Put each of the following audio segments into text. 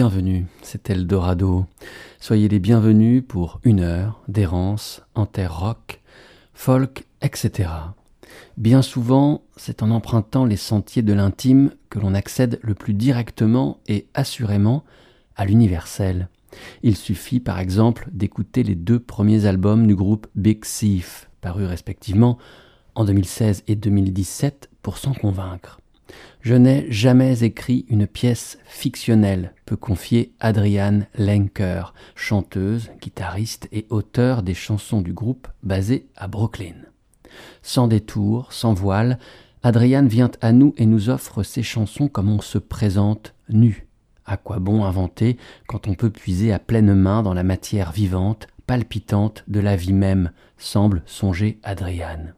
bienvenus, c'est Eldorado. Soyez les bienvenus pour une heure d'errance en terre rock, folk, etc. Bien souvent, c'est en empruntant les sentiers de l'intime que l'on accède le plus directement et assurément à l'universel. Il suffit par exemple d'écouter les deux premiers albums du groupe Big Thief, parus respectivement en 2016 et 2017 pour s'en convaincre. Je n'ai jamais écrit une pièce fictionnelle, peut confier Adrienne Lenker, chanteuse, guitariste et auteur des chansons du groupe basé à Brooklyn. Sans détour, sans voile, Adrienne vient à nous et nous offre ses chansons comme on se présente nu. À quoi bon inventer quand on peut puiser à pleine main dans la matière vivante, palpitante de la vie même, semble songer Adrienne.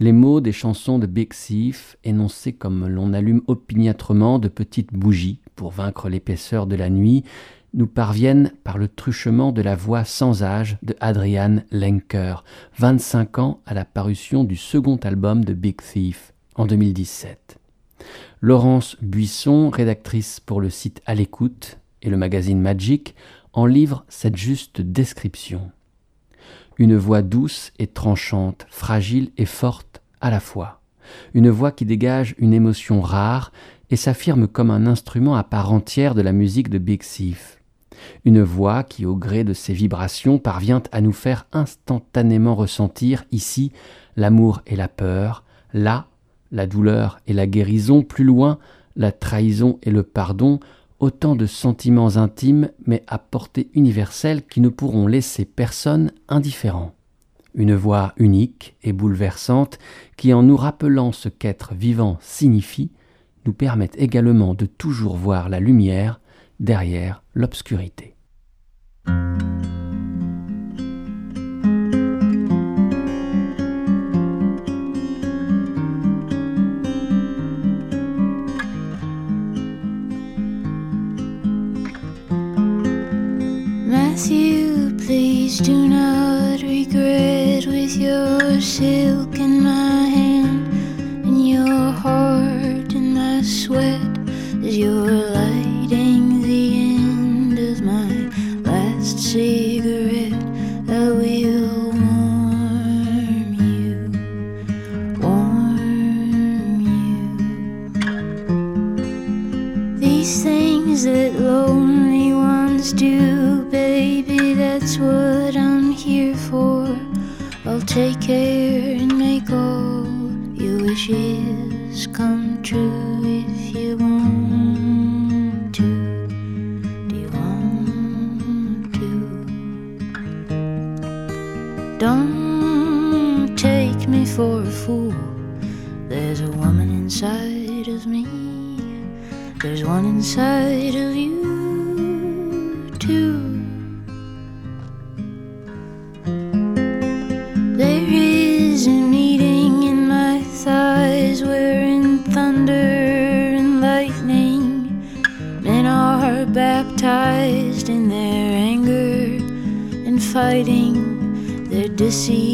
Les mots des chansons de Big Thief, énoncés comme l'on allume opiniâtrement de petites bougies pour vaincre l'épaisseur de la nuit, nous parviennent par le truchement de la voix sans âge de Adrian Lenker, 25 ans à la parution du second album de Big Thief en 2017. Laurence Buisson, rédactrice pour le site À l'écoute et le magazine Magic, en livre cette juste description une voix douce et tranchante, fragile et forte à la fois, une voix qui dégage une émotion rare et s'affirme comme un instrument à part entière de la musique de Big Thief. Une voix qui, au gré de ses vibrations, parvient à nous faire instantanément ressentir ici l'amour et la peur, là la douleur et la guérison, plus loin la trahison et le pardon, autant de sentiments intimes mais à portée universelle qui ne pourront laisser personne indifférent. Une voix unique et bouleversante qui, en nous rappelant ce qu'être vivant signifie, nous permet également de toujours voir la lumière derrière l'obscurité. Do not regret with your silk in my hand and your heart in my sweat as you're lighting the end of my last cigarette. I will warm you, warm you. These things that lonely ones do, baby, that's what take care and make all your wishes come true if you want to. Do you want to? Don't take me for a fool. There's a woman inside of me. There's one inside of you, too. see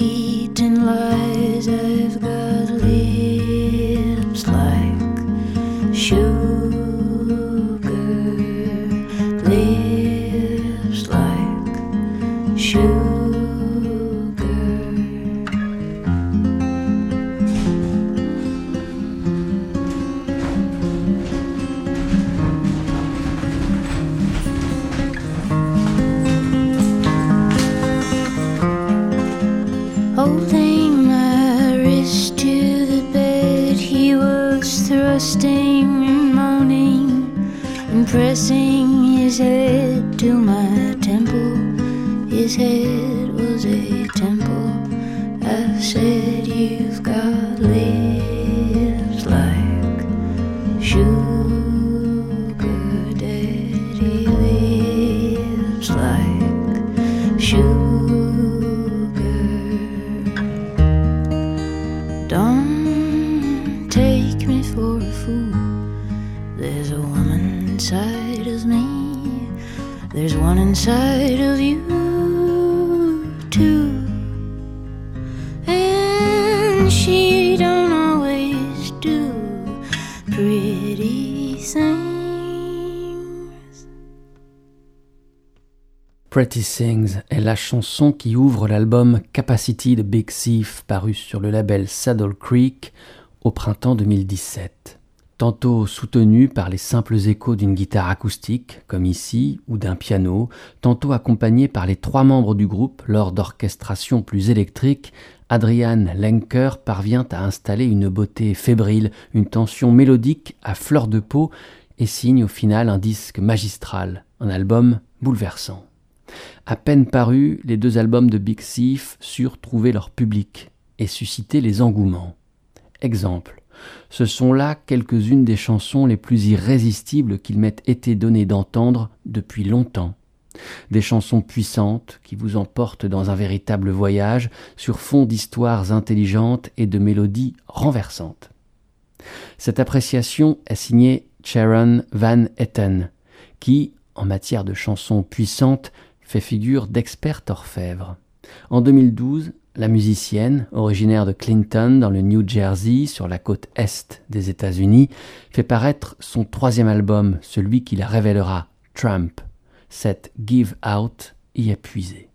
pretty est la chanson qui ouvre l'album Capacity de Big Thief paru sur le label Saddle Creek au printemps 2017. Tantôt soutenu par les simples échos d'une guitare acoustique, comme ici, ou d'un piano, tantôt accompagné par les trois membres du groupe lors d'orchestrations plus électriques, Adrian Lenker parvient à installer une beauté fébrile, une tension mélodique à fleur de peau et signe au final un disque magistral, un album bouleversant. À peine parus, les deux albums de Big Thief surent trouver leur public et susciter les engouements. Exemple. Ce sont là quelques-unes des chansons les plus irrésistibles qu'il m'ait été donné d'entendre depuis longtemps. Des chansons puissantes qui vous emportent dans un véritable voyage sur fond d'histoires intelligentes et de mélodies renversantes. Cette appréciation est signée Sharon Van Etten, qui, en matière de chansons puissantes, fait figure d'experte orfèvre. En 2012, la musicienne, originaire de Clinton dans le New Jersey, sur la côte est des États-Unis, fait paraître son troisième album, celui qui la révélera, Trump. Cette Give Out y est puisée.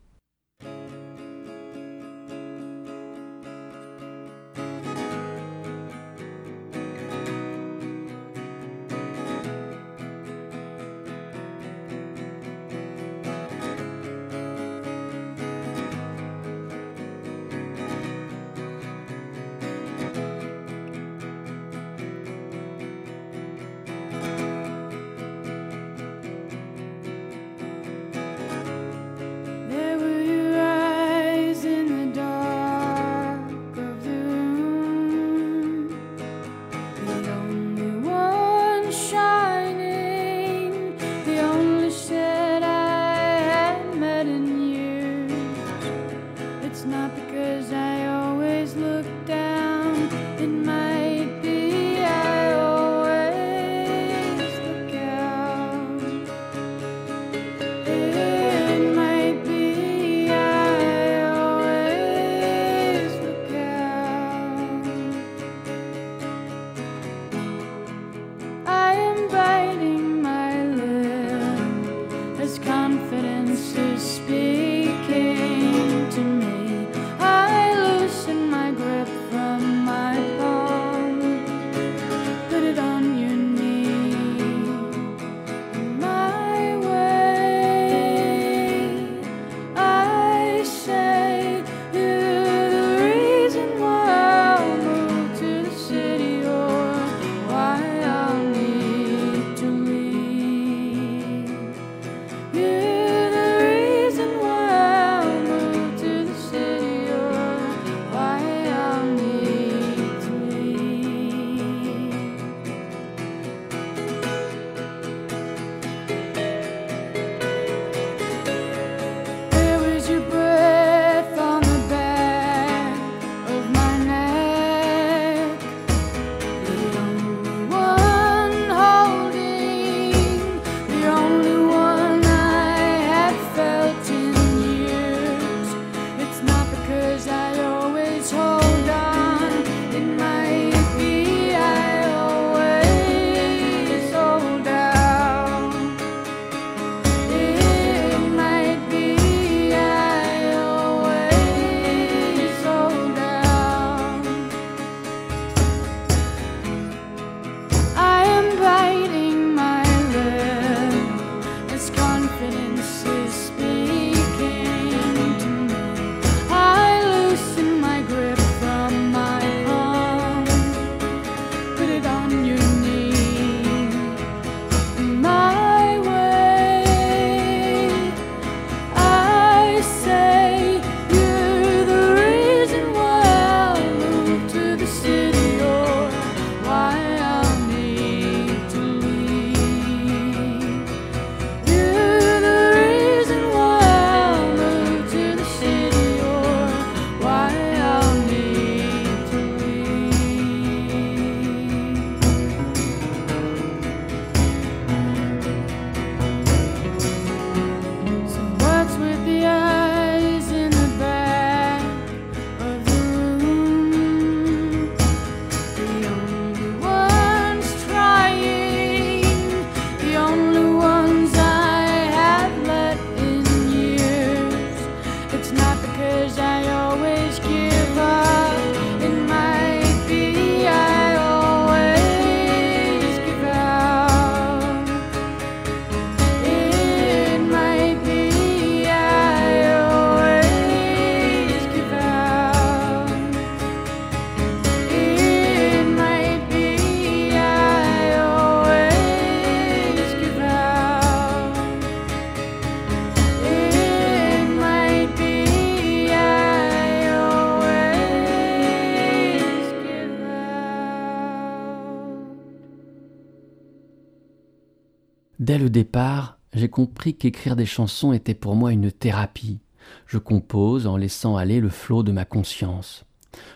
Départ, j'ai compris qu'écrire des chansons était pour moi une thérapie. Je compose en laissant aller le flot de ma conscience.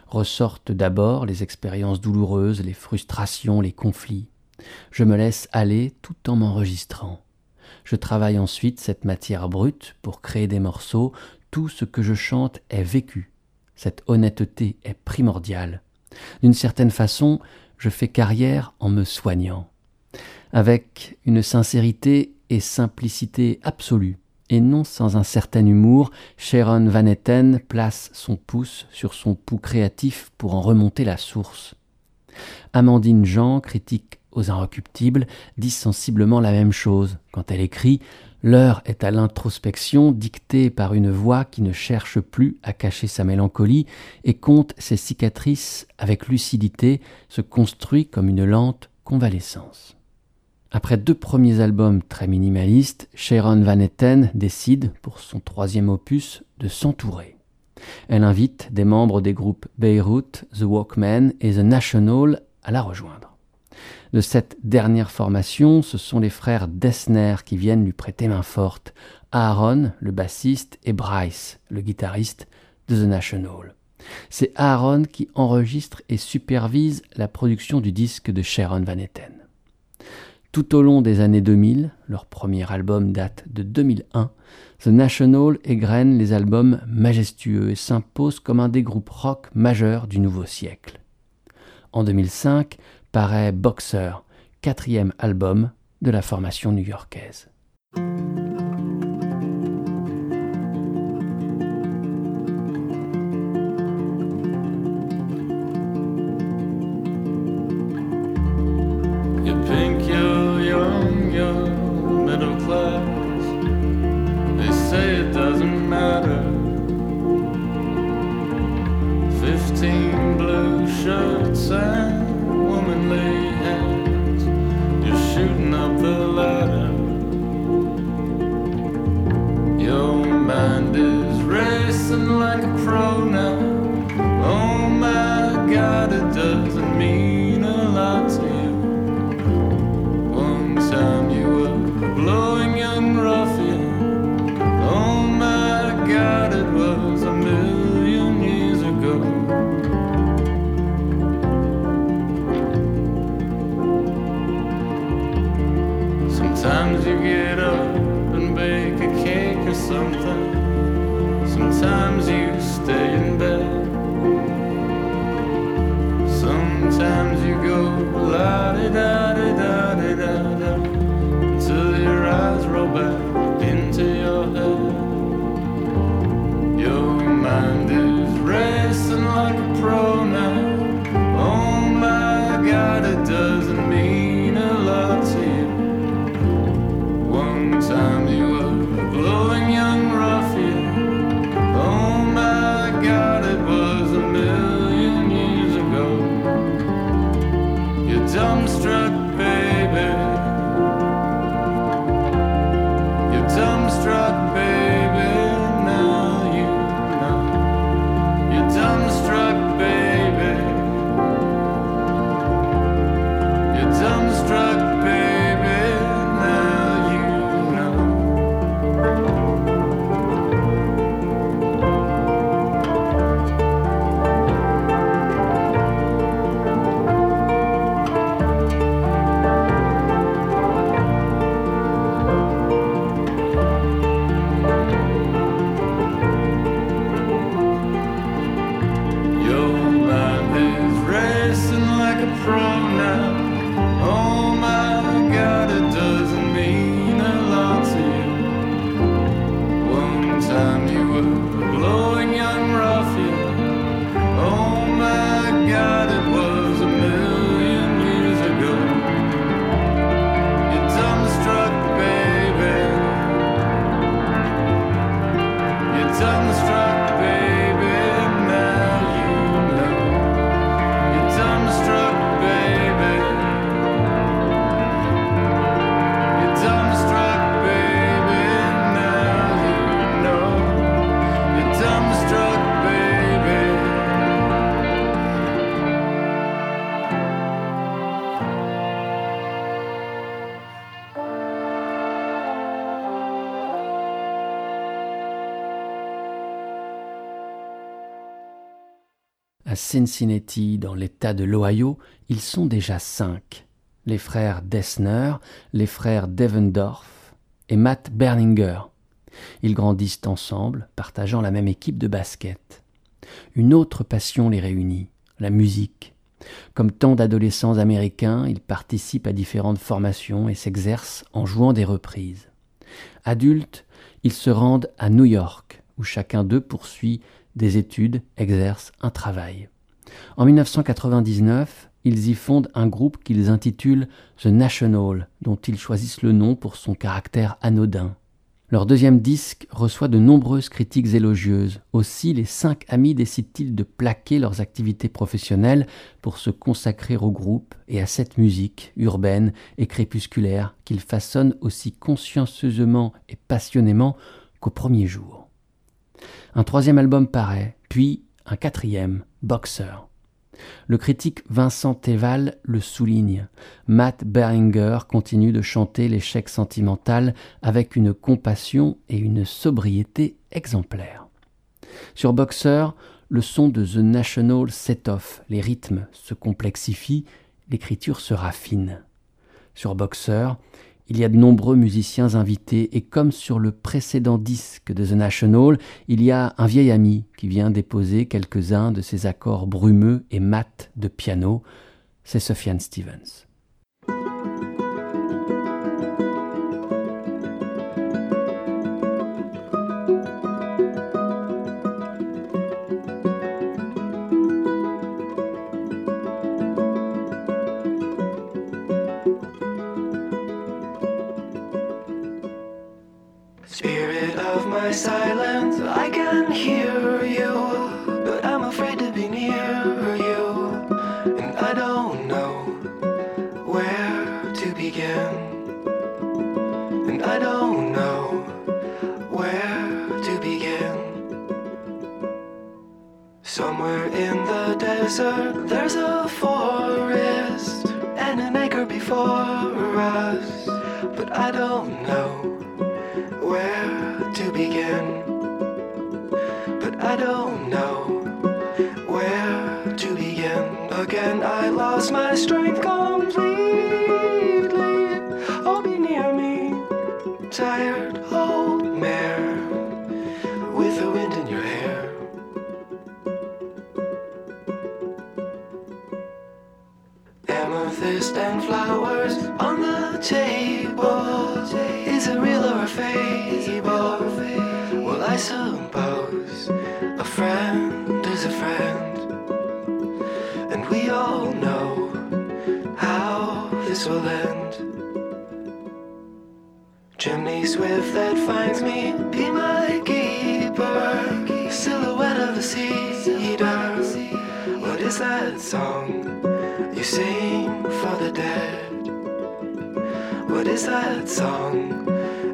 Ressortent d'abord les expériences douloureuses, les frustrations, les conflits. Je me laisse aller tout en m'enregistrant. Je travaille ensuite cette matière brute pour créer des morceaux. Tout ce que je chante est vécu. Cette honnêteté est primordiale. D'une certaine façon, je fais carrière en me soignant. Avec une sincérité et simplicité absolue, et non sans un certain humour, Sharon Van Etten place son pouce sur son pouls créatif pour en remonter la source. Amandine Jean, critique aux Inrecuptibles, dit sensiblement la même chose quand elle écrit L'heure est à l'introspection dictée par une voix qui ne cherche plus à cacher sa mélancolie et compte ses cicatrices avec lucidité, se construit comme une lente convalescence. Après deux premiers albums très minimalistes, Sharon Van Etten décide, pour son troisième opus, de s'entourer. Elle invite des membres des groupes Beirut, The Walkmen et The National à la rejoindre. De cette dernière formation, ce sont les frères Dessner qui viennent lui prêter main forte, Aaron, le bassiste, et Bryce, le guitariste de The National. C'est Aaron qui enregistre et supervise la production du disque de Sharon Van Etten. Tout au long des années 2000, leur premier album date de 2001, The National égrène les albums majestueux et s'impose comme un des groupes rock majeurs du nouveau siècle. En 2005 paraît Boxer, quatrième album de la formation new-yorkaise. À Cincinnati, dans l'État de l'Ohio, ils sont déjà cinq. Les frères Dessner, les frères Devendorf et Matt Berlinger. Ils grandissent ensemble, partageant la même équipe de basket. Une autre passion les réunit, la musique. Comme tant d'adolescents américains, ils participent à différentes formations et s'exercent en jouant des reprises. Adultes, ils se rendent à New York, où chacun d'eux poursuit des études, exerce un travail. En 1999, ils y fondent un groupe qu'ils intitulent The National, dont ils choisissent le nom pour son caractère anodin. Leur deuxième disque reçoit de nombreuses critiques élogieuses. Aussi, les cinq amis décident-ils de plaquer leurs activités professionnelles pour se consacrer au groupe et à cette musique urbaine et crépusculaire qu'ils façonnent aussi consciencieusement et passionnément qu'au premier jour. Un troisième album paraît, puis un quatrième, Boxer. Le critique Vincent Teval le souligne. Matt Beringer continue de chanter l'échec sentimental avec une compassion et une sobriété exemplaires. Sur Boxer, le son de The National set off, les rythmes se complexifient, l'écriture se raffine. Sur Boxer, il y a de nombreux musiciens invités et comme sur le précédent disque de The National, il y a un vieil ami qui vient déposer quelques-uns de ses accords brumeux et mat de piano, c'est Sufjan Stevens.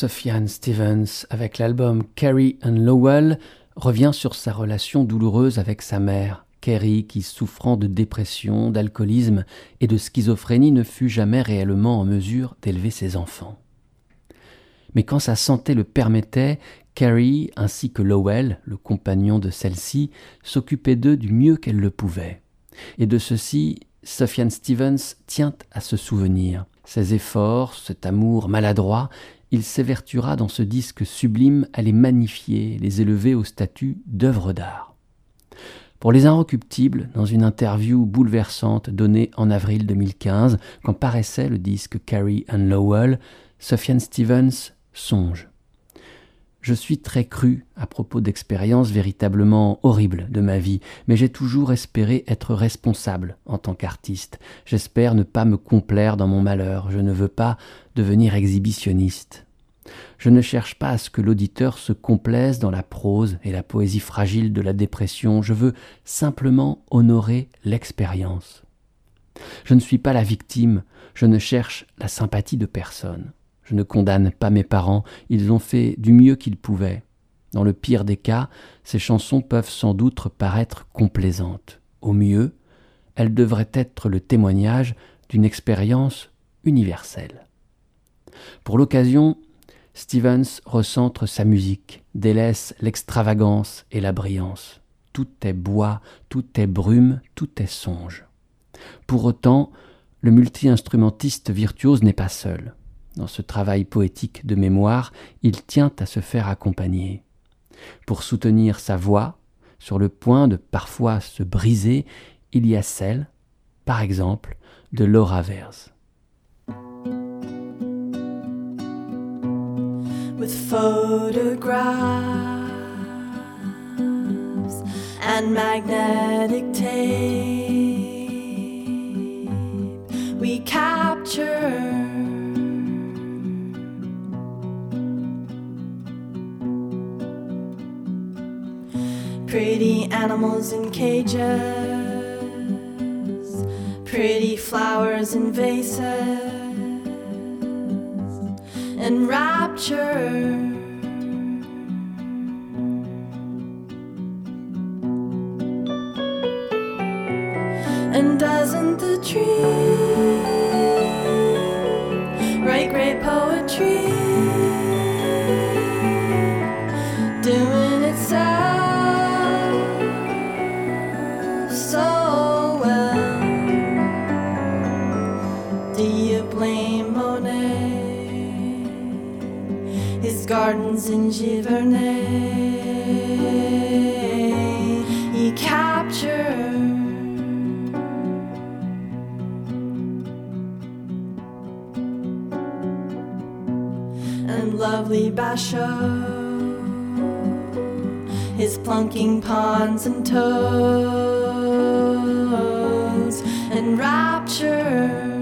Sophiane Stevens, avec l'album Carrie and Lowell, revient sur sa relation douloureuse avec sa mère, Carrie, qui, souffrant de dépression, d'alcoolisme et de schizophrénie, ne fut jamais réellement en mesure d'élever ses enfants. Mais quand sa santé le permettait, Carrie, ainsi que Lowell, le compagnon de celle-ci, s'occupaient d'eux du mieux qu'elle le pouvait. Et de ceci, Sophiane Stevens tient à se souvenir. Ses efforts, cet amour maladroit, il s'évertuera dans ce disque sublime à les magnifier, les élever au statut d'œuvre d'art. Pour les Inrecuptibles, dans une interview bouleversante donnée en avril 2015, quand paraissait le disque Carrie and Lowell, Sophiane Stevens songe. Je suis très cru à propos d'expériences véritablement horribles de ma vie, mais j'ai toujours espéré être responsable en tant qu'artiste. J'espère ne pas me complaire dans mon malheur, je ne veux pas devenir exhibitionniste. Je ne cherche pas à ce que l'auditeur se complaise dans la prose et la poésie fragile de la dépression, je veux simplement honorer l'expérience. Je ne suis pas la victime, je ne cherche la sympathie de personne. Je ne condamne pas mes parents, ils ont fait du mieux qu'ils pouvaient. Dans le pire des cas, ces chansons peuvent sans doute paraître complaisantes. Au mieux, elles devraient être le témoignage d'une expérience universelle. Pour l'occasion, Stevens recentre sa musique, délaisse l'extravagance et la brillance. Tout est bois, tout est brume, tout est songe. Pour autant, le multi-instrumentiste virtuose n'est pas seul. Dans ce travail poétique de mémoire, il tient à se faire accompagner. Pour soutenir sa voix, sur le point de parfois se briser, il y a celle, par exemple, de Laura Vers. With photographs and magnetic tape, Pretty animals in cages, pretty flowers in vases, and rapture. And doesn't the tree write great poetry? Gardens in Giverny. He captured. And lovely Basho his plunking ponds and toads and rapture.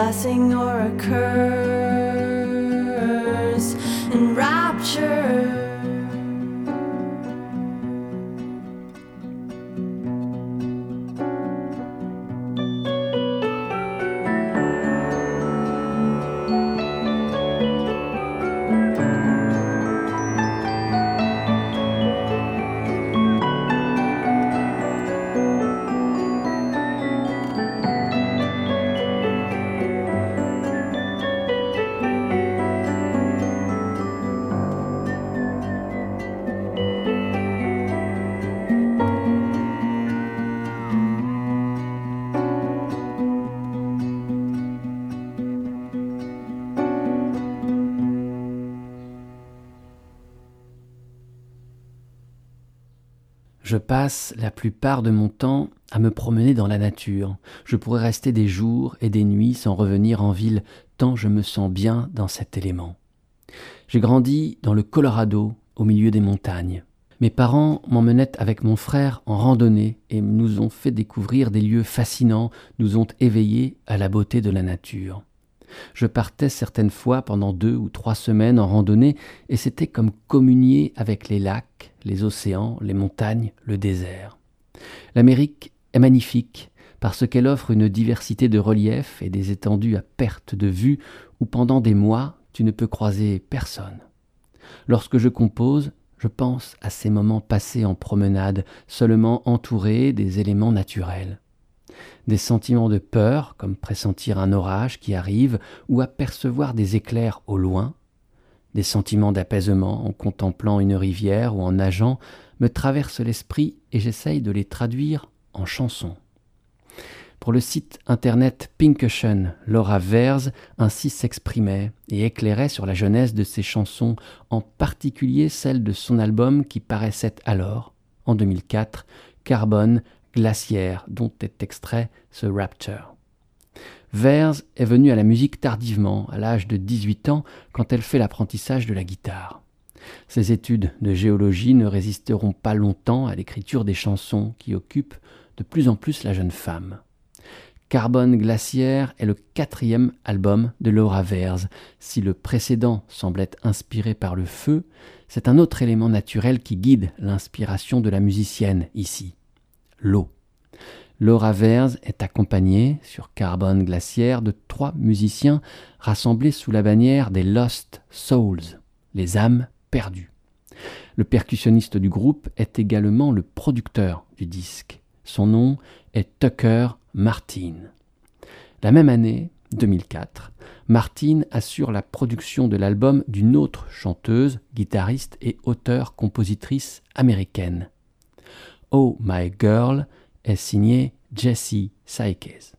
Blessing or a curse? Je passe la plupart de mon temps à me promener dans la nature. Je pourrais rester des jours et des nuits sans revenir en ville, tant je me sens bien dans cet élément. J'ai grandi dans le Colorado, au milieu des montagnes. Mes parents m'emmenaient avec mon frère en randonnée et nous ont fait découvrir des lieux fascinants, nous ont éveillés à la beauté de la nature. Je partais certaines fois pendant deux ou trois semaines en randonnée et c'était comme communier avec les lacs, les océans, les montagnes, le désert. L'Amérique est magnifique parce qu'elle offre une diversité de reliefs et des étendues à perte de vue où pendant des mois tu ne peux croiser personne. Lorsque je compose, je pense à ces moments passés en promenade, seulement entourés des éléments naturels. Des sentiments de peur, comme pressentir un orage qui arrive ou apercevoir des éclairs au loin, des sentiments d'apaisement en contemplant une rivière ou en nageant, me traversent l'esprit et j'essaye de les traduire en chansons. Pour le site internet Ocean, Laura Vers ainsi s'exprimait et éclairait sur la jeunesse de ses chansons, en particulier celle de son album qui paraissait alors, en 2004, Carbone Glaciaire, dont est extrait ce Rapture. Vers est venue à la musique tardivement, à l'âge de 18 ans, quand elle fait l'apprentissage de la guitare. Ses études de géologie ne résisteront pas longtemps à l'écriture des chansons qui occupent de plus en plus la jeune femme. Carbone Glaciaire est le quatrième album de Laura Vers. Si le précédent semblait inspiré par le feu, c'est un autre élément naturel qui guide l'inspiration de la musicienne ici, l'eau. Laura Vers est accompagnée sur Carbone Glaciaire de trois musiciens rassemblés sous la bannière des Lost Souls, les âmes perdues. Le percussionniste du groupe est également le producteur du disque. Son nom est Tucker Martin. La même année, 2004, Martin assure la production de l'album d'une autre chanteuse, guitariste et auteure-compositrice américaine. Oh My Girl est signée Jessie Sykes.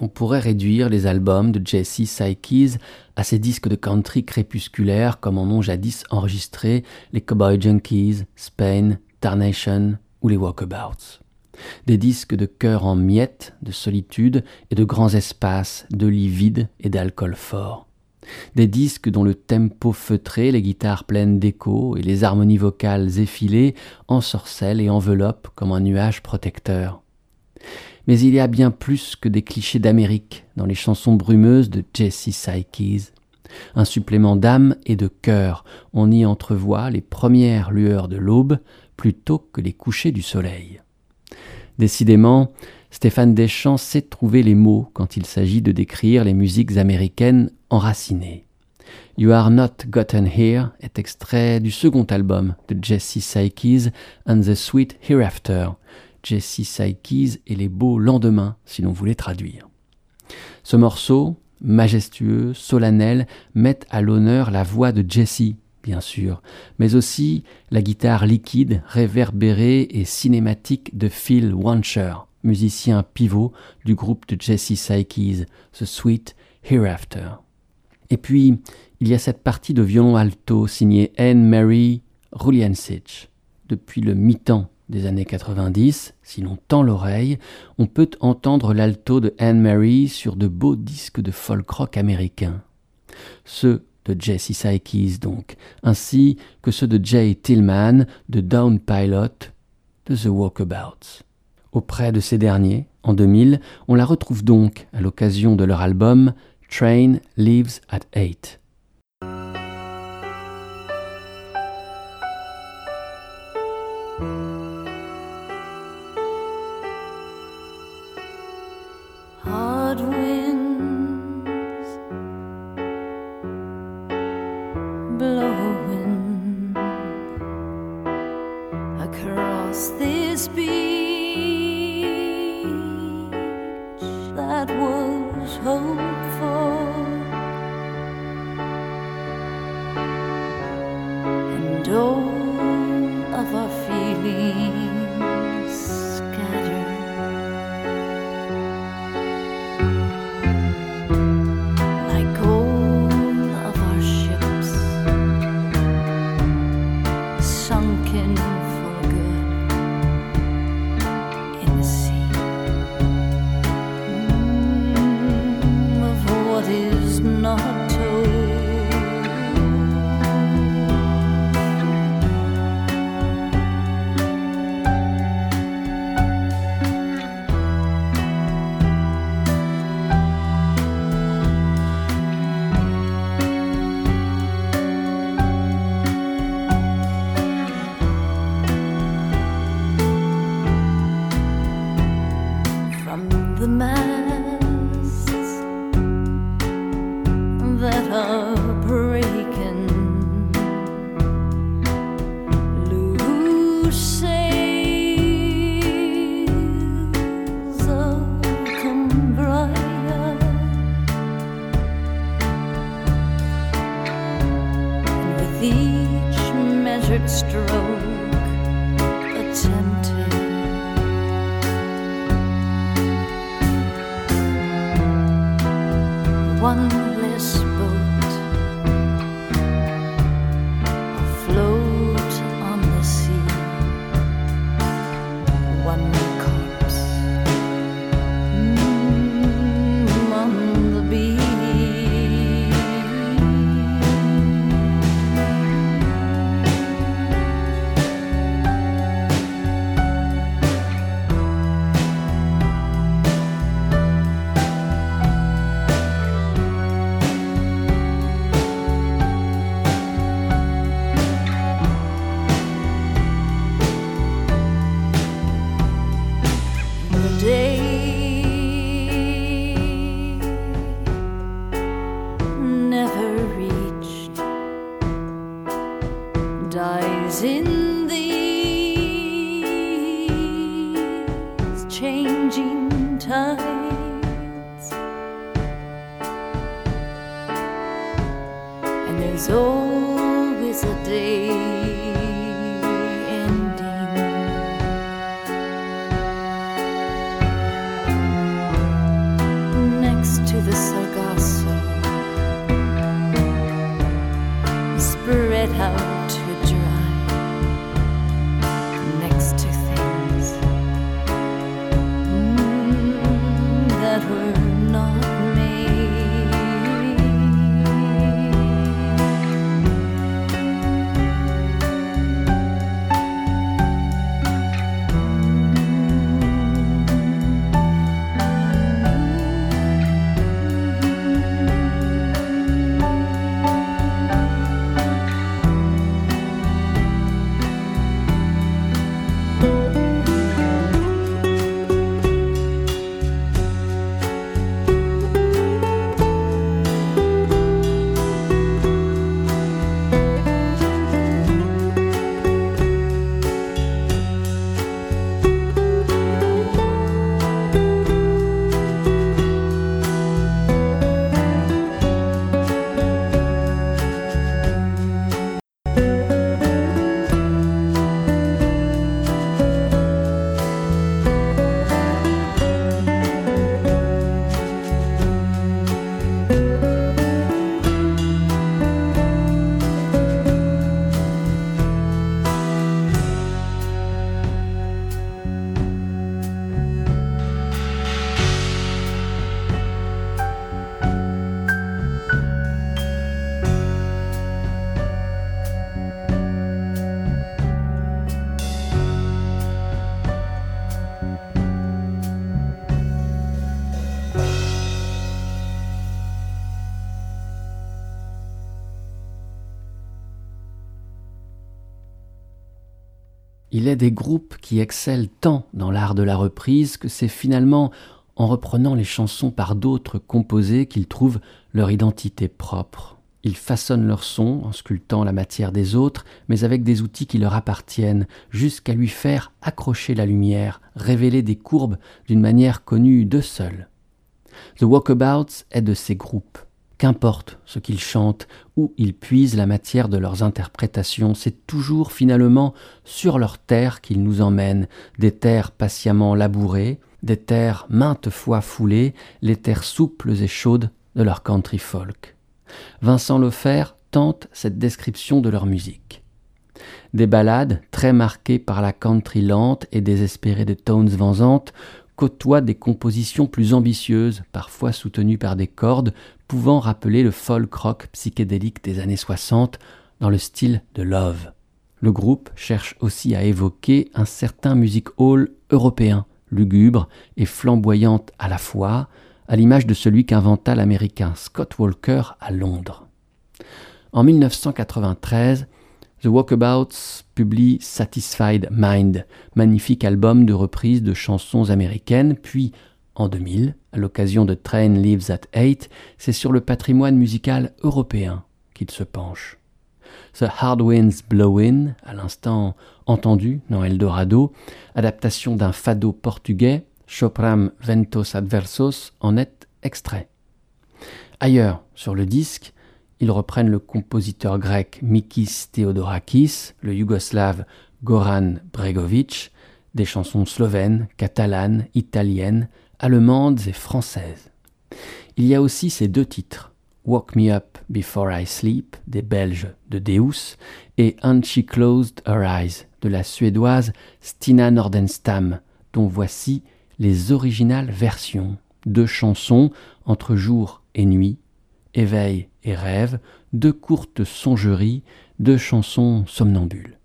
On pourrait réduire les albums de Jesse Sykes à ces disques de country crépusculaires comme en ont jadis enregistré les Cowboy Junkies, Spain, Tarnation ou les Walkabouts. Des disques de cœur en miettes, de solitude et de grands espaces, de lits vides et d'alcool fort. Des disques dont le tempo feutré, les guitares pleines d'écho et les harmonies vocales effilées ensorcellent et enveloppent comme un nuage protecteur. Mais il y a bien plus que des clichés d'Amérique dans les chansons brumeuses de Jesse Sykes. Un supplément d'âme et de cœur, on y entrevoit les premières lueurs de l'aube plutôt que les couchers du soleil. Décidément, Stéphane Deschamps sait trouver les mots quand il s'agit de décrire les musiques américaines enracinées. You Are Not Gotten Here est extrait du second album de Jesse Sykes and the Sweet Hereafter, Jesse Sykes et les beaux lendemains, si l'on voulait traduire. Ce morceau, majestueux, solennel, met à l'honneur la voix de Jesse, bien sûr, mais aussi la guitare liquide, réverbérée et cinématique de Phil Wancher, musicien pivot du groupe de Jesse Sykes, The Sweet Hereafter. Et puis, il y a cette partie de violon alto signée Anne Mary Ruliancic. Depuis le mi-temps des années 90, si l'on tend l'oreille, on peut entendre l'alto de Anne Mary sur de beaux disques de folk rock américains. Ceux de Jesse Sykes donc, ainsi que ceux de Jay Tillman, de Down Pilot, de The Walkabouts. Auprès de ces derniers, en 2000, on la retrouve donc à l'occasion de leur album Train Lives at Eight. Il est des groupes qui excellent tant dans l'art de la reprise que c'est finalement en reprenant les chansons par d'autres composés qu'ils trouvent leur identité propre. Ils façonnent leur son en sculptant la matière des autres, mais avec des outils qui leur appartiennent, jusqu'à lui faire accrocher la lumière, révéler des courbes d'une manière connue d'eux seuls. The Walkabouts est de ces groupes. Qu'importe ce qu'ils chantent, où ils puisent la matière de leurs interprétations, c'est toujours finalement sur leurs terres qu'ils nous emmènent, des terres patiemment labourées, des terres maintes fois foulées, les terres souples et chaudes de leur country folk. Vincent Lefer tente cette description de leur musique. Des ballades très marquées par la country lente et désespérée de Tones Van côtoient des compositions plus ambitieuses, parfois soutenues par des cordes, pouvant rappeler le folk rock psychédélique des années 60 dans le style de Love. Le groupe cherche aussi à évoquer un certain music hall européen, lugubre et flamboyante à la fois, à l'image de celui qu'inventa l'américain Scott Walker à Londres. En 1993, The Walkabouts publie Satisfied Mind, magnifique album de reprise de chansons américaines, puis en 2000, à l'occasion de Train Lives at Eight, c'est sur le patrimoine musical européen qu'il se penche. The Hard Winds Blowin, à l'instant entendu dans Eldorado, adaptation d'un fado portugais, Chopram Ventos Adversos, en est extrait. Ailleurs, sur le disque, ils reprennent le compositeur grec Mikis Theodorakis, le yougoslave Goran Bregovic, des chansons slovènes, catalanes, italiennes, allemandes et françaises. Il y a aussi ces deux titres, Walk Me Up Before I Sleep des Belges de Deus et And She Closed Her Eyes de la Suédoise Stina Nordenstam, dont voici les originales versions, deux chansons entre jour et nuit, éveil et rêve, deux courtes songeries, deux chansons somnambules.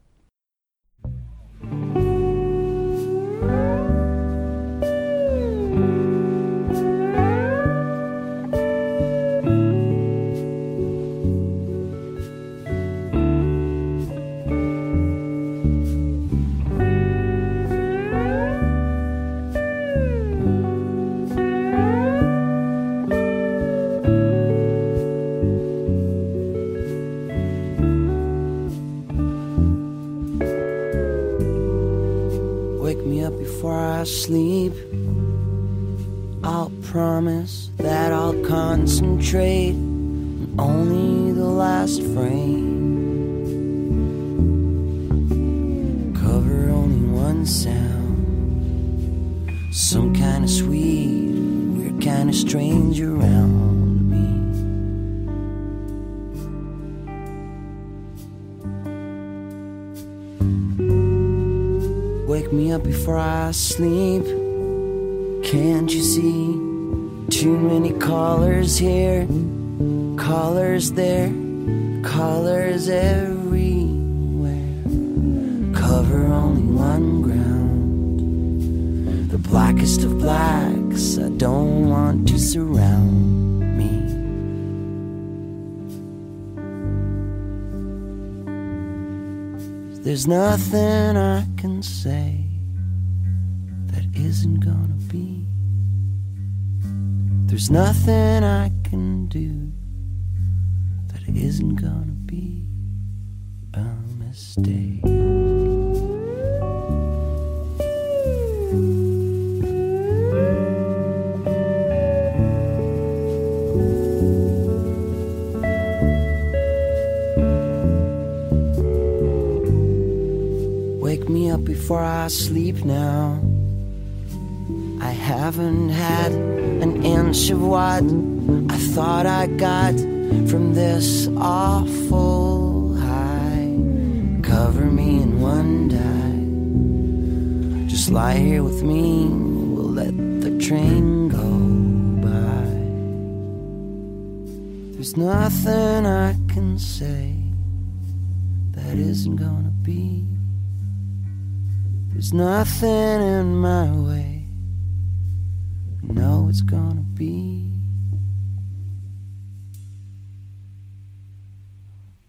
I sleep. I'll promise that I'll concentrate on only the last frame. Cover only one sound. Some kind of sweet, weird kind kinda strange around Me up before I sleep. Can't you see? Too many colors here, colors there, colors everywhere. Cover only one ground. The blackest of blacks, I don't want to surround There's nothing I can say that isn't gonna be. There's nothing I can do that isn't gonna be a mistake. Wake me up before I sleep now. I haven't had an inch of what I thought I got from this awful high. Cover me in one dye. Just lie here with me, we'll let the train go by. There's nothing I can say that isn't gonna be. There's nothing in my way. No, it's gonna be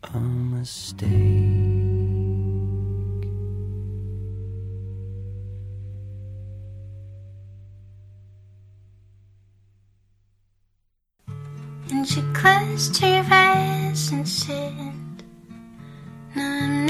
a mistake. And she closed her eyes and said, No, I'm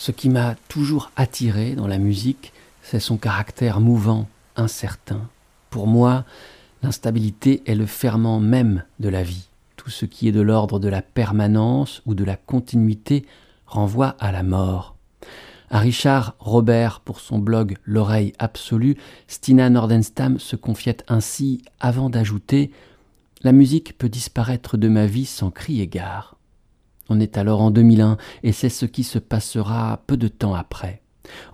Ce qui m'a toujours attiré dans la musique, c'est son caractère mouvant, incertain. Pour moi, l'instabilité est le ferment même de la vie. Tout ce qui est de l'ordre de la permanence ou de la continuité renvoie à la mort. À Richard Robert, pour son blog L'oreille absolue, Stina Nordenstam se confiait ainsi avant d'ajouter La musique peut disparaître de ma vie sans cri égard. On est alors en 2001 et c'est ce qui se passera peu de temps après.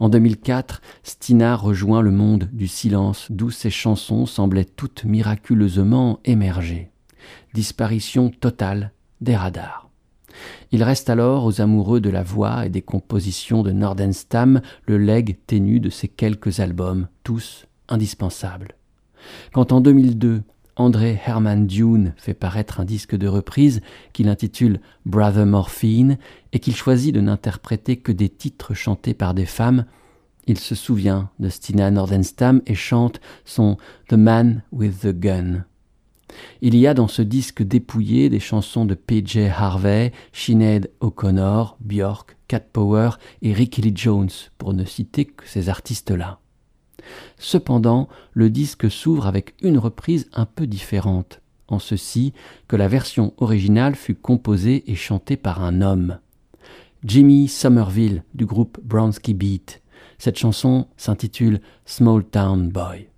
En 2004, Stina rejoint le monde du silence d'où ses chansons semblaient toutes miraculeusement émerger. Disparition totale des radars. Il reste alors aux amoureux de la voix et des compositions de Nordenstam le legs ténu de ces quelques albums, tous indispensables. Quand en 2002, André Herman Dune fait paraître un disque de reprise qu'il intitule Brother Morphine et qu'il choisit de n'interpréter que des titres chantés par des femmes, il se souvient de Stina Nordenstam et chante son The Man with the Gun. Il y a dans ce disque dépouillé des chansons de P.J. Harvey, Sinead O'Connor, Björk, Cat Power et Ricky Lee Jones, pour ne citer que ces artistes-là. Cependant, le disque s'ouvre avec une reprise un peu différente, en ceci que la version originale fut composée et chantée par un homme. Jimmy Somerville du groupe Brownsky Beat. Cette chanson s'intitule Small Town Boy.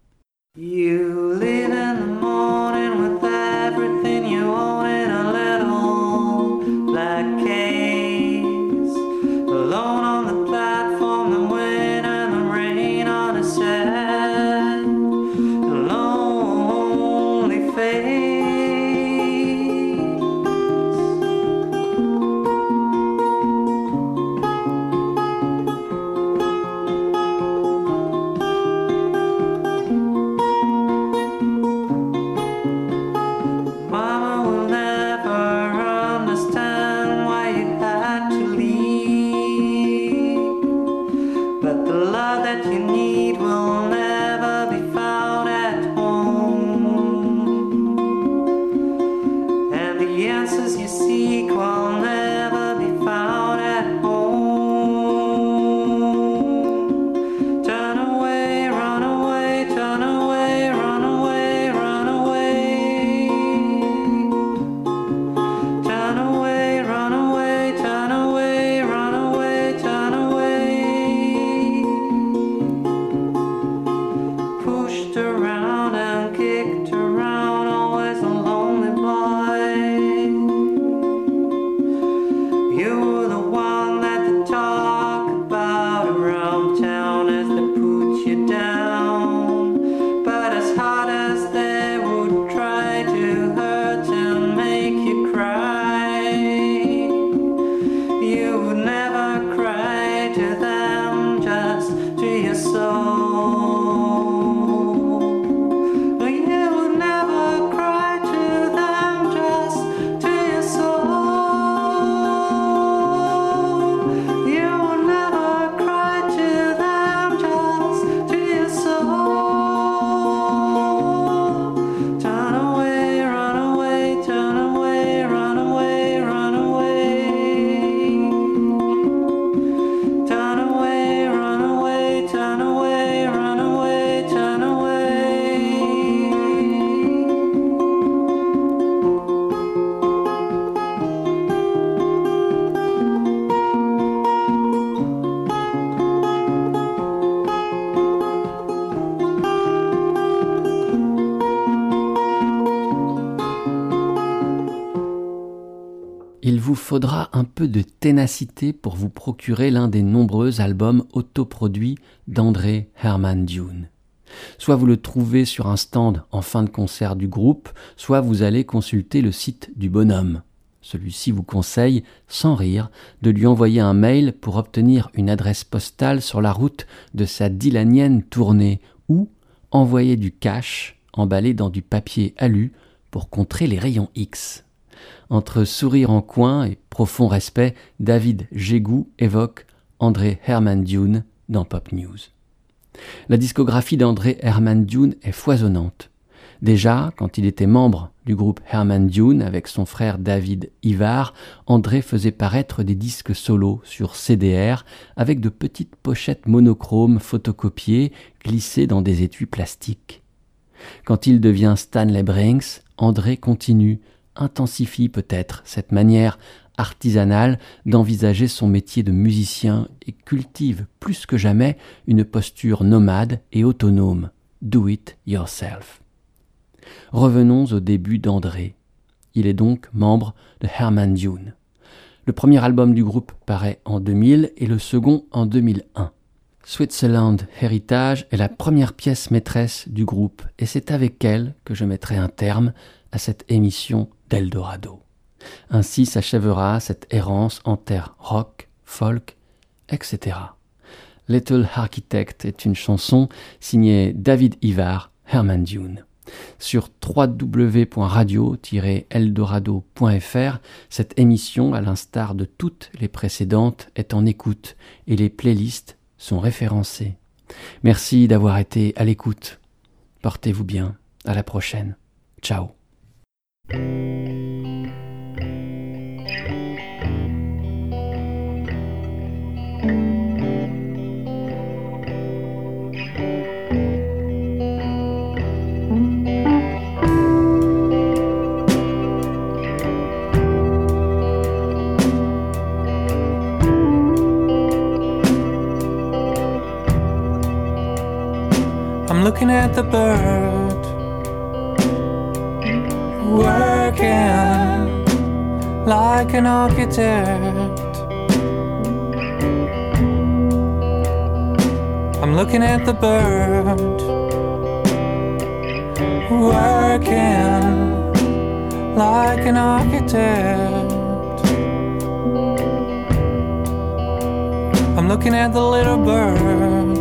Ténacité pour vous procurer l'un des nombreux albums autoproduits d'André Herman Dune. Soit vous le trouvez sur un stand en fin de concert du groupe, soit vous allez consulter le site du bonhomme. Celui-ci vous conseille, sans rire, de lui envoyer un mail pour obtenir une adresse postale sur la route de sa dylanienne tournée ou envoyer du cash emballé dans du papier alu pour contrer les rayons X. Entre sourire en coin et profond respect, David Gégou évoque André Herman Dune dans Pop News. La discographie d'André Herman Dune est foisonnante. Déjà, quand il était membre du groupe Herman Dune avec son frère David Ivar, André faisait paraître des disques solos sur CDR avec de petites pochettes monochromes photocopiées glissées dans des étuis plastiques. Quand il devient Stanley Brinks, André continue intensifie peut-être cette manière artisanale d'envisager son métier de musicien et cultive plus que jamais une posture nomade et autonome. Do it yourself. Revenons au début d'André. Il est donc membre de Herman Dune. Le premier album du groupe paraît en 2000 et le second en 2001. Switzerland Heritage est la première pièce maîtresse du groupe et c'est avec elle que je mettrai un terme à cette émission d'Eldorado. Ainsi s'achèvera cette errance en terre rock, folk, etc. Little Architect est une chanson signée David Ivar, Herman Dune. Sur www.radio-eldorado.fr, cette émission, à l'instar de toutes les précédentes, est en écoute et les playlists sont référencées. Merci d'avoir été à l'écoute. Portez-vous bien. À la prochaine. Ciao. I'm looking at the bird like an architect. I'm looking at the bird working like an architect. I'm looking at the little bird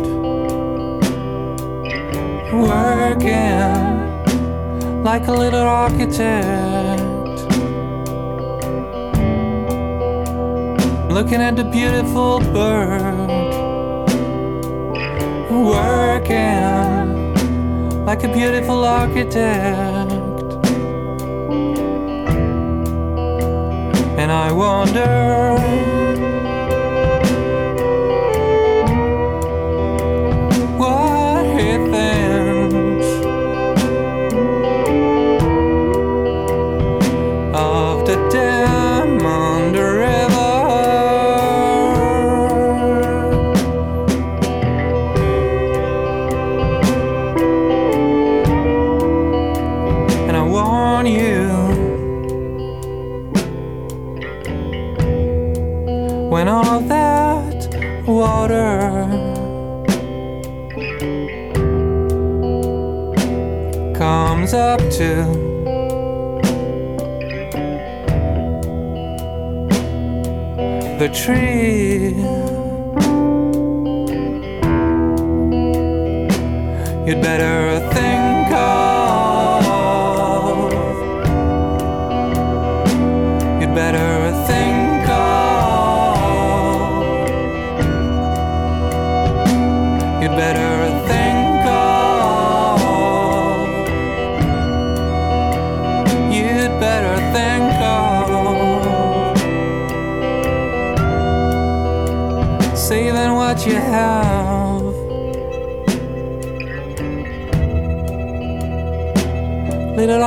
working like a little architect. Looking at the beautiful bird working like a beautiful architect. And I wonder. Up to the tree. You'd better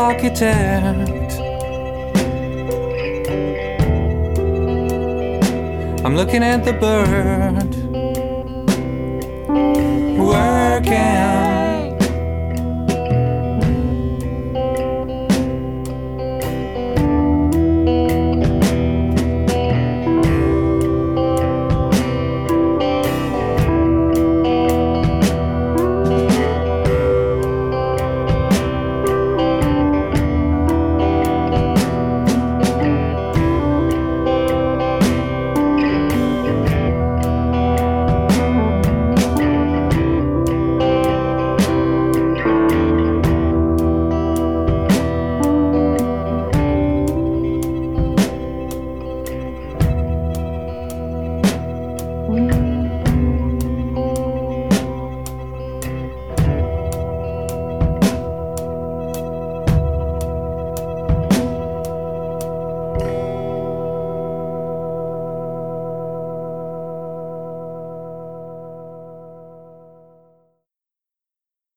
architect. I'm looking at the bird working.